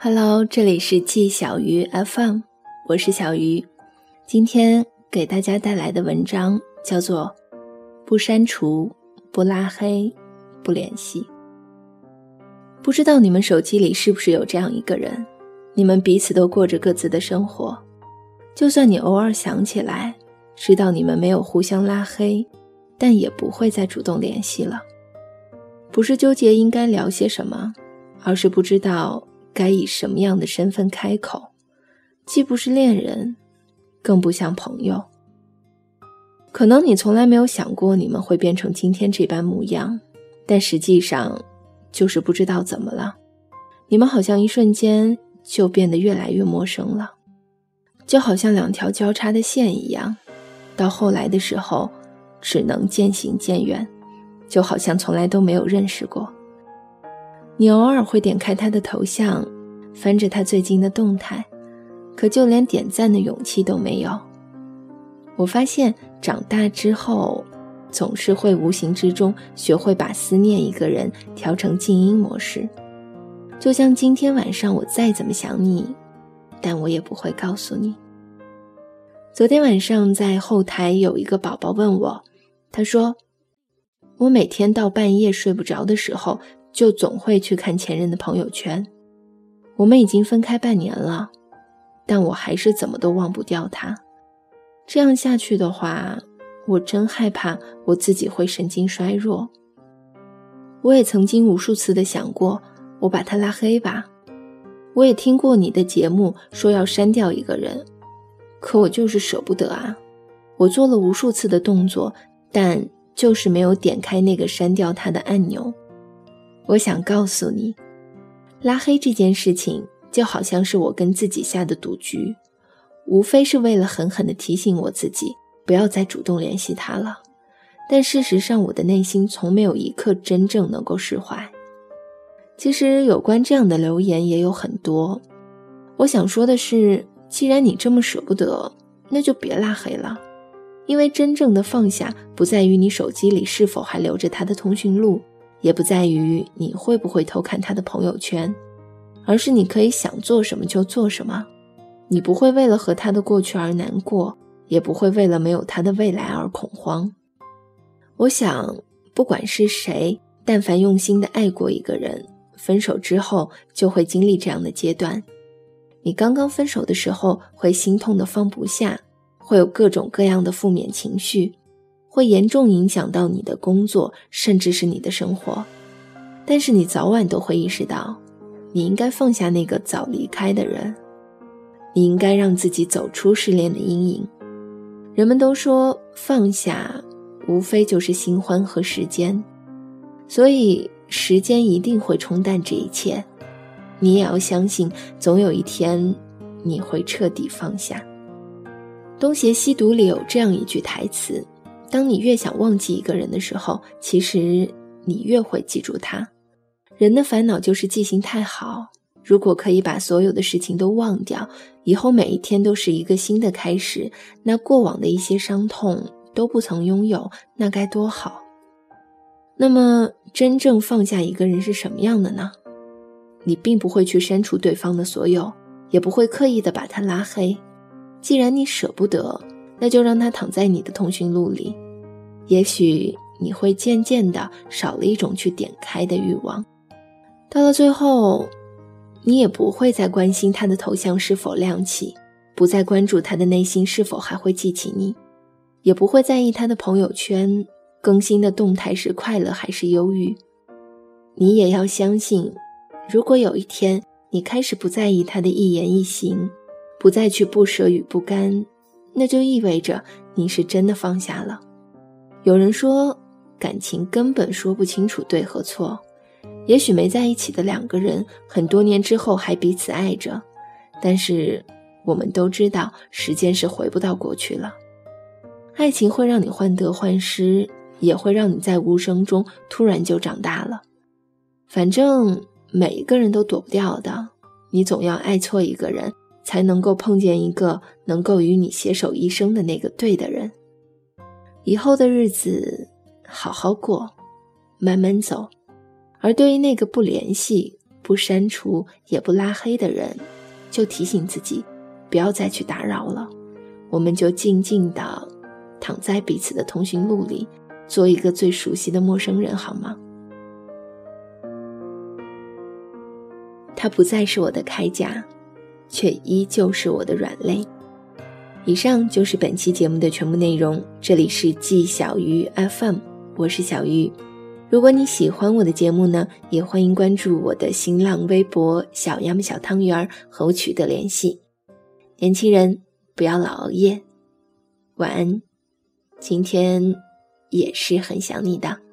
Hello，这里是季小鱼 FM，我是小鱼。今天给大家带来的文章叫做《不删除、不拉黑、不联系》。不知道你们手机里是不是有这样一个人？你们彼此都过着各自的生活，就算你偶尔想起来，知道你们没有互相拉黑，但也不会再主动联系了。不是纠结应该聊些什么，而是不知道。该以什么样的身份开口？既不是恋人，更不像朋友。可能你从来没有想过你们会变成今天这般模样，但实际上，就是不知道怎么了，你们好像一瞬间就变得越来越陌生了，就好像两条交叉的线一样，到后来的时候，只能渐行渐远，就好像从来都没有认识过。你偶尔会点开他的头像，翻着他最近的动态，可就连点赞的勇气都没有。我发现长大之后，总是会无形之中学会把思念一个人调成静音模式。就像今天晚上我再怎么想你，但我也不会告诉你。昨天晚上在后台有一个宝宝问我，他说：“我每天到半夜睡不着的时候。”就总会去看前任的朋友圈。我们已经分开半年了，但我还是怎么都忘不掉他。这样下去的话，我真害怕我自己会神经衰弱。我也曾经无数次的想过，我把他拉黑吧。我也听过你的节目说要删掉一个人，可我就是舍不得啊。我做了无数次的动作，但就是没有点开那个删掉他的按钮。我想告诉你，拉黑这件事情就好像是我跟自己下的赌局，无非是为了狠狠地提醒我自己不要再主动联系他了。但事实上，我的内心从没有一刻真正能够释怀。其实，有关这样的留言也有很多。我想说的是，既然你这么舍不得，那就别拉黑了，因为真正的放下不在于你手机里是否还留着他的通讯录。也不在于你会不会偷看他的朋友圈，而是你可以想做什么就做什么。你不会为了和他的过去而难过，也不会为了没有他的未来而恐慌。我想，不管是谁，但凡用心的爱过一个人，分手之后就会经历这样的阶段。你刚刚分手的时候，会心痛的放不下，会有各种各样的负面情绪。会严重影响到你的工作，甚至是你的生活。但是你早晚都会意识到，你应该放下那个早离开的人，你应该让自己走出失恋的阴影。人们都说放下，无非就是新欢和时间，所以时间一定会冲淡这一切。你也要相信，总有一天你会彻底放下。《东邪西毒》里有这样一句台词。当你越想忘记一个人的时候，其实你越会记住他。人的烦恼就是记性太好。如果可以把所有的事情都忘掉，以后每一天都是一个新的开始，那过往的一些伤痛都不曾拥有，那该多好。那么，真正放下一个人是什么样的呢？你并不会去删除对方的所有，也不会刻意的把他拉黑。既然你舍不得。那就让他躺在你的通讯录里，也许你会渐渐的少了一种去点开的欲望。到了最后，你也不会再关心他的头像是否亮起，不再关注他的内心是否还会记起你，也不会在意他的朋友圈更新的动态是快乐还是忧郁。你也要相信，如果有一天你开始不在意他的一言一行，不再去不舍与不甘。那就意味着你是真的放下了。有人说，感情根本说不清楚对和错。也许没在一起的两个人，很多年之后还彼此爱着，但是我们都知道，时间是回不到过去了。爱情会让你患得患失，也会让你在无声中突然就长大了。反正每一个人都躲不掉的，你总要爱错一个人。才能够碰见一个能够与你携手一生的那个对的人。以后的日子，好好过，慢慢走。而对于那个不联系、不删除也不拉黑的人，就提醒自己，不要再去打扰了。我们就静静的躺在彼此的通讯录里，做一个最熟悉的陌生人，好吗？他不再是我的铠甲，却依旧是我的软肋。以上就是本期节目的全部内容。这里是季小鱼 FM，我是小鱼。如果你喜欢我的节目呢，也欢迎关注我的新浪微博“小杨小汤圆”和我取得联系。年轻人不要老熬夜，晚安。今天也是很想你的。